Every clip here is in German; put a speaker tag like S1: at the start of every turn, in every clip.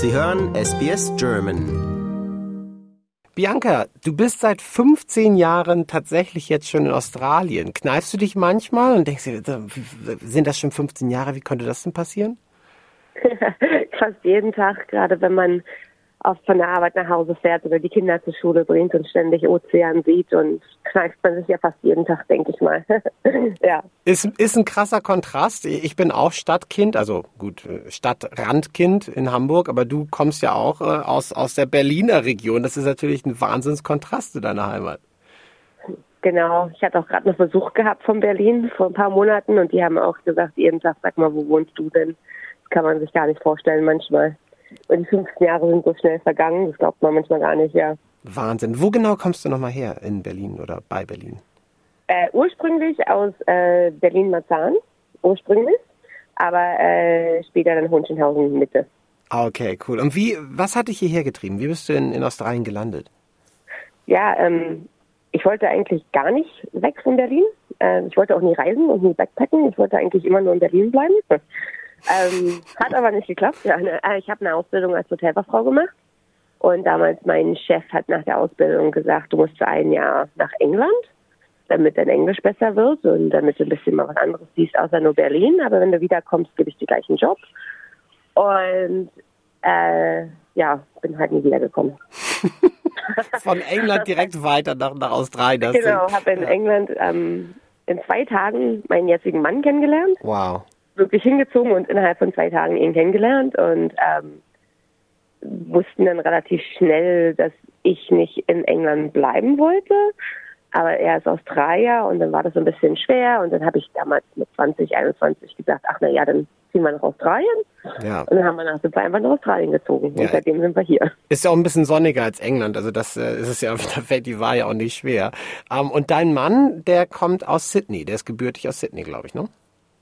S1: Sie hören SBS German.
S2: Bianca, du bist seit 15 Jahren tatsächlich jetzt schon in Australien. Kneifst du dich manchmal und denkst dir, sind das schon 15 Jahre? Wie konnte das denn passieren?
S3: Fast jeden Tag, gerade wenn man oft von der Arbeit nach Hause fährt oder die Kinder zur Schule bringt und ständig Ozean sieht und kneift man sich ja fast jeden Tag, denke ich mal.
S2: ja. Ist, ist ein krasser Kontrast. Ich bin auch Stadtkind, also gut, Stadtrandkind in Hamburg, aber du kommst ja auch äh, aus, aus der Berliner Region. Das ist natürlich ein Wahnsinnskontrast zu deiner Heimat.
S3: Genau, ich hatte auch gerade einen Besuch gehabt von Berlin vor ein paar Monaten und die haben auch gesagt, jeden Tag, sag mal, wo wohnst du denn? Das kann man sich gar nicht vorstellen manchmal. Und die 15 Jahre sind so schnell vergangen, das glaubt man manchmal gar nicht, ja.
S2: Wahnsinn. Wo genau kommst du nochmal her in Berlin oder bei Berlin?
S3: Äh, ursprünglich aus äh, Berlin-Marzahn, ursprünglich, aber äh, später dann Hohenschönhausen Mitte.
S2: Okay, cool. Und wie, was hat dich hierher getrieben? Wie bist du in, in Australien gelandet?
S3: Ja, ähm, ich wollte eigentlich gar nicht weg von Berlin. Äh, ich wollte auch nie reisen und nie backpacken. Ich wollte eigentlich immer nur in Berlin bleiben. Ähm, hat aber nicht geklappt. Ja, ne, äh, ich habe eine Ausbildung als Hotelfachfrau gemacht. Und damals mein Chef hat nach der Ausbildung gesagt, du musst für ein Jahr nach England, damit dein Englisch besser wird und damit du ein bisschen mal was anderes siehst, außer nur Berlin. Aber wenn du wiederkommst, gebe ich dir gleich einen Job. Und äh, ja, bin halt nie wiedergekommen.
S2: Von England direkt weiter nach, nach Australien.
S3: Genau, habe in England ähm, in zwei Tagen meinen jetzigen Mann kennengelernt.
S2: Wow
S3: wirklich hingezogen und innerhalb von zwei Tagen ihn kennengelernt und ähm, wussten dann relativ schnell, dass ich nicht in England bleiben wollte. Aber er ist Australier und dann war das so ein bisschen schwer und dann habe ich damals mit 20, 21 gesagt, ach na ja, dann ziehen wir nach Australien. Ja. Und dann haben wir nach wir einfach nach Australien gezogen ja. und seitdem sind wir hier.
S2: Ist ja auch ein bisschen sonniger als England, also das äh, ist es ja, die war ja auch nicht schwer. Ähm, und dein Mann, der kommt aus Sydney, der ist gebürtig aus Sydney, glaube ich, ne?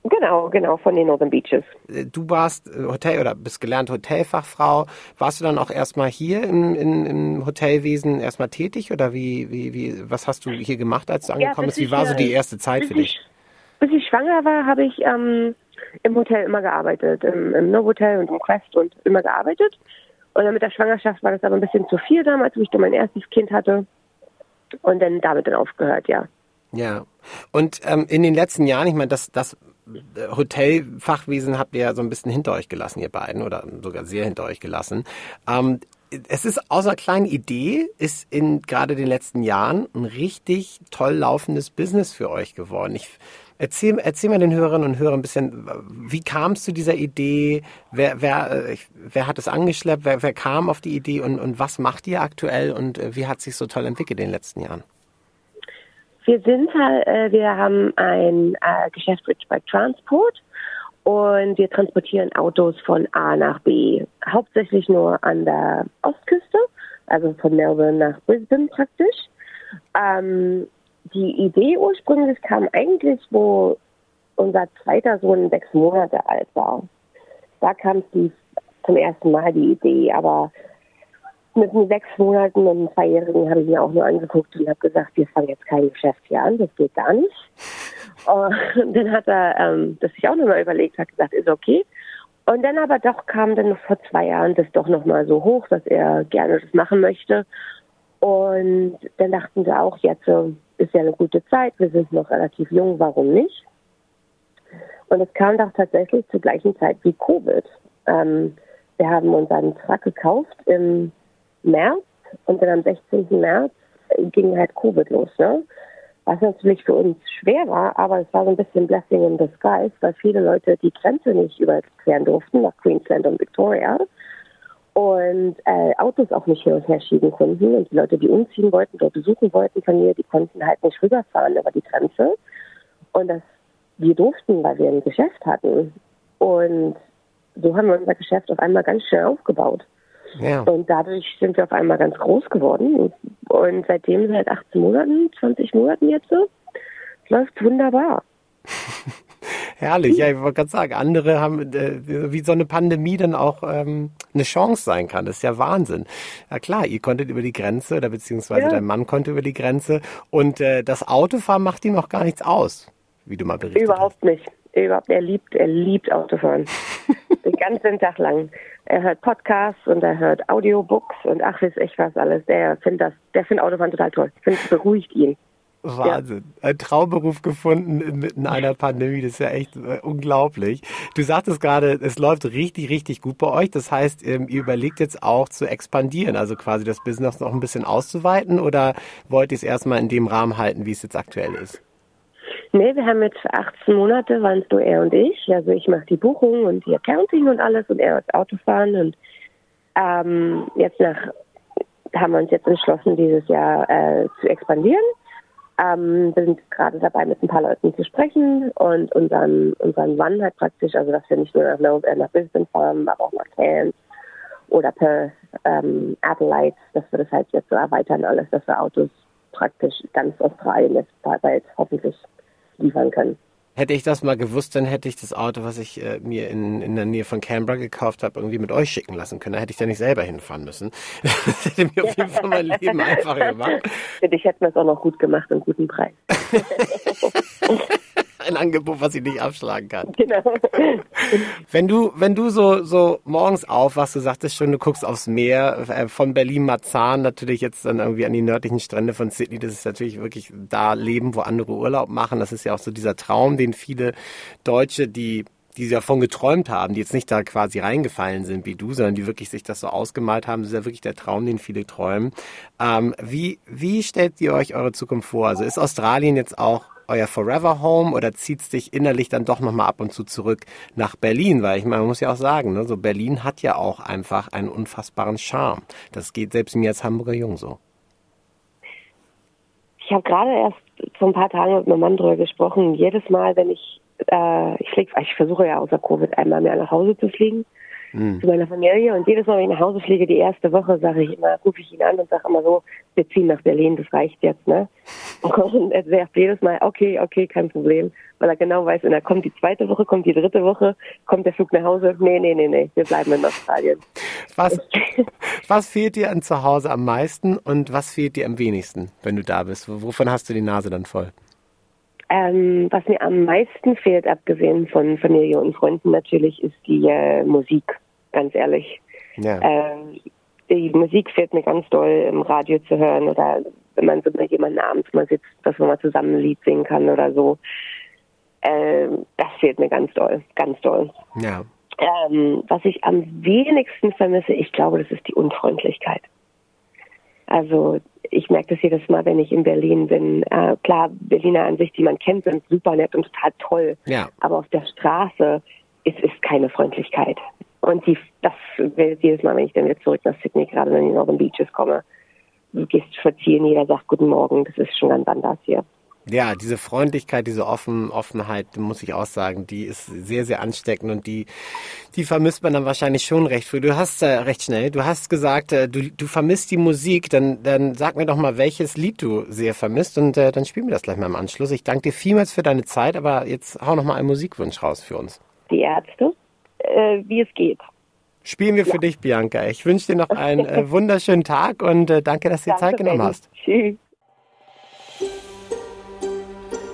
S3: Genau, genau, von den Northern Beaches.
S2: Äh, du warst äh, Hotel oder bist gelernte Hotelfachfrau. Warst du dann auch erstmal hier im, im, im Hotelwesen erstmal tätig oder wie, wie, wie, was hast du hier gemacht, als du angekommen ja, bist? Wie war so die erste Zeit für dich?
S3: bis ich schwanger war, habe ich ähm, im Hotel immer gearbeitet, im, im Novotel und im Quest und immer gearbeitet. Und dann mit der Schwangerschaft war das aber ein bisschen zu viel damals, wo ich dann mein erstes Kind hatte. Und dann damit dann aufgehört, ja.
S2: Ja. Und ähm, in den letzten Jahren, ich meine, das, das Hotelfachwesen habt ihr ja so ein bisschen hinter euch gelassen, ihr beiden, oder sogar sehr hinter euch gelassen. Ähm, es ist außer kleinen Idee, ist in gerade den letzten Jahren ein richtig toll laufendes Business für euch geworden. Ich erzähl, erzähl mal den Hörerinnen und Hörern ein bisschen, wie kam es zu dieser Idee? Wer, wer, äh, wer hat es angeschleppt? Wer, wer kam auf die Idee und, und was macht ihr aktuell und äh, wie hat sich so toll entwickelt in den letzten Jahren?
S3: Wir sind halt, äh, wir haben ein äh, Geschäft Ridgeback Transport und wir transportieren Autos von A nach B, hauptsächlich nur an der Ostküste, also von Melbourne nach Brisbane praktisch. Ähm, die Idee ursprünglich kam eigentlich, wo unser zweiter Sohn sechs Monate alt war. Da kam es zum ersten Mal die Idee, aber mit den sechs Monaten und einem Zweijährigen habe ich mir auch nur angeguckt und habe gesagt, wir fangen jetzt kein Geschäft hier an, das geht gar nicht. Und dann hat er ähm, das sich auch nochmal überlegt, hat gesagt, ist okay. Und dann aber doch kam dann vor zwei Jahren das doch nochmal so hoch, dass er gerne das machen möchte. Und dann dachten wir auch, jetzt äh, ist ja eine gute Zeit, wir sind noch relativ jung, warum nicht? Und es kam doch tatsächlich zur gleichen Zeit wie Covid. Ähm, wir haben unseren Truck gekauft im März und dann am 16. März ging halt Covid los, ne? Was natürlich für uns schwer war, aber es war so ein bisschen Blessing in disguise, weil viele Leute die Grenze nicht überqueren durften nach Queensland und Victoria und äh, Autos auch nicht hin und her schieben konnten und die Leute, die umziehen wollten, dort besuchen wollten von mir, die konnten halt nicht rüberfahren über die Grenze und das wir durften, weil wir ein Geschäft hatten und so haben wir unser Geschäft auf einmal ganz schnell aufgebaut. Ja. Und dadurch sind wir auf einmal ganz groß geworden. Und seitdem seit 18 Monaten, 20 Monaten jetzt so, läuft wunderbar.
S2: Herrlich, ja, ich wollte gerade sagen, andere haben, äh, wie so eine Pandemie dann auch ähm, eine Chance sein kann. Das ist ja Wahnsinn. Ja klar, ihr konntet über die Grenze oder beziehungsweise ja. dein Mann konnte über die Grenze und äh, das Autofahren macht ihm auch gar nichts aus, wie du mal berichtet
S3: Überhaupt
S2: hast.
S3: nicht. Überhaupt, er liebt, er liebt Autofahren. Den ganzen Tag lang. Er hört Podcasts und er hört Audiobooks und ach, weiß echt was alles. Der findet das, der findet Autofahren total toll. Ich finde, es beruhigt ihn.
S2: Wahnsinn. Ja. Ein Traumberuf gefunden inmitten einer Pandemie. Das ist ja echt äh, unglaublich. Du sagtest gerade, es läuft richtig, richtig gut bei euch. Das heißt, ähm, ihr überlegt jetzt auch zu expandieren, also quasi das Business noch ein bisschen auszuweiten oder wollt ihr es erstmal in dem Rahmen halten, wie es jetzt aktuell ist?
S3: Nee, wir haben jetzt 18 Monate, waren es nur er und ich. Also ich mache die Buchung und die Accounting und alles und er das Autofahren und ähm, jetzt nach haben wir uns jetzt entschlossen, dieses Jahr äh, zu expandieren. Ähm, wir sind gerade dabei, mit ein paar Leuten zu sprechen und unseren, unseren Run halt praktisch, also dass wir nicht nur nach, äh, nach Brisbane fahren, aber auch nach Cairns oder Perth, ähm, Adelaide, dass wir das halt jetzt so erweitern alles, dass wir Autos praktisch ganz Australien jetzt bald hoffentlich liefern können.
S2: Hätte ich das mal gewusst, dann hätte ich das Auto, was ich äh, mir in, in der Nähe von Canberra gekauft habe, irgendwie mit euch schicken lassen können. Da hätte ich da nicht selber hinfahren müssen. Das hätte mir auf jeden Fall mein Leben einfacher gemacht.
S3: Für dich hätten wir es auch noch gut gemacht und guten Preis.
S2: ein Angebot, was ich nicht abschlagen kann. Genau. Wenn du, wenn du so, so morgens aufwachst, du sagtest schon, du guckst aufs Meer, äh, von Berlin-Marzahn natürlich jetzt dann irgendwie an die nördlichen Strände von Sydney, das ist natürlich wirklich da leben, wo andere Urlaub machen. Das ist ja auch so dieser Traum, den viele Deutsche, die die davon geträumt haben, die jetzt nicht da quasi reingefallen sind wie du, sondern die wirklich sich das so ausgemalt haben. Das ist ja wirklich der Traum, den viele träumen. Ähm, wie, wie stellt ihr euch eure Zukunft vor? Also ist Australien jetzt auch euer Forever Home oder zieht es dich innerlich dann doch nochmal ab und zu zurück nach Berlin? Weil ich meine, man muss ja auch sagen, ne, so Berlin hat ja auch einfach einen unfassbaren Charme. Das geht selbst mir als Hamburger Jung so.
S3: Ich habe gerade erst vor ein paar Tagen mit meinem Mann drüber gesprochen. Jedes Mal, wenn ich, äh, ich fliege, ich versuche ja außer Covid einmal mehr nach Hause zu fliegen mhm. zu meiner Familie. Und jedes Mal, wenn ich nach Hause fliege, die erste Woche, sage ich immer, rufe ich ihn an und sage immer so, wir ziehen nach Berlin, das reicht jetzt, ne? Und er sagt jedes Mal, okay, okay, kein Problem. Weil er genau weiß, und er kommt die zweite Woche, kommt die dritte Woche, kommt der Flug nach Hause. Nee, nee, nee, nee, wir bleiben in Australien.
S2: Was, was fehlt dir an zu Hause am meisten und was fehlt dir am wenigsten, wenn du da bist? Wovon hast du die Nase dann voll?
S3: Ähm, was mir am meisten fehlt, abgesehen von Familie und Freunden natürlich, ist die äh, Musik, ganz ehrlich. Ja. Ähm, die Musik fehlt mir ganz doll im Radio zu hören oder wenn man so mit jemandem abends mal sitzt, dass man mal zusammen ein Lied singen kann oder so. Ähm, das fehlt mir ganz doll, ganz doll. Ja. Ähm, was ich am wenigsten vermisse, ich glaube, das ist die Unfreundlichkeit. Also ich merke das jedes Mal, wenn ich in Berlin bin. Äh, klar, Berliner an sich, die man kennt, sind super nett und total toll. Ja. Aber auf der Straße ist, ist keine Freundlichkeit. Und die, das jedes Mal, wenn ich dann wieder zurück nach Sydney, gerade wenn ich in Northern Beaches komme, du gehst spazieren, jeder sagt Guten Morgen. Das ist schon ganz anders hier.
S2: Ja, diese Freundlichkeit, diese Offen, Offenheit, muss ich auch sagen, die ist sehr, sehr ansteckend und die, die vermisst man dann wahrscheinlich schon recht früh. Du hast äh, recht schnell, du hast gesagt, äh, du, du vermisst die Musik, dann, dann sag mir doch mal, welches Lied du sehr vermisst und äh, dann spielen wir das gleich mal im Anschluss. Ich danke dir vielmals für deine Zeit, aber jetzt hau noch mal einen Musikwunsch raus für uns.
S3: Die Ärzte, äh, wie es geht.
S2: Spielen wir ja. für dich, Bianca. Ich wünsche dir noch einen äh, wunderschönen Tag und äh, danke, dass du dir Zeit genommen hast. Tschüss.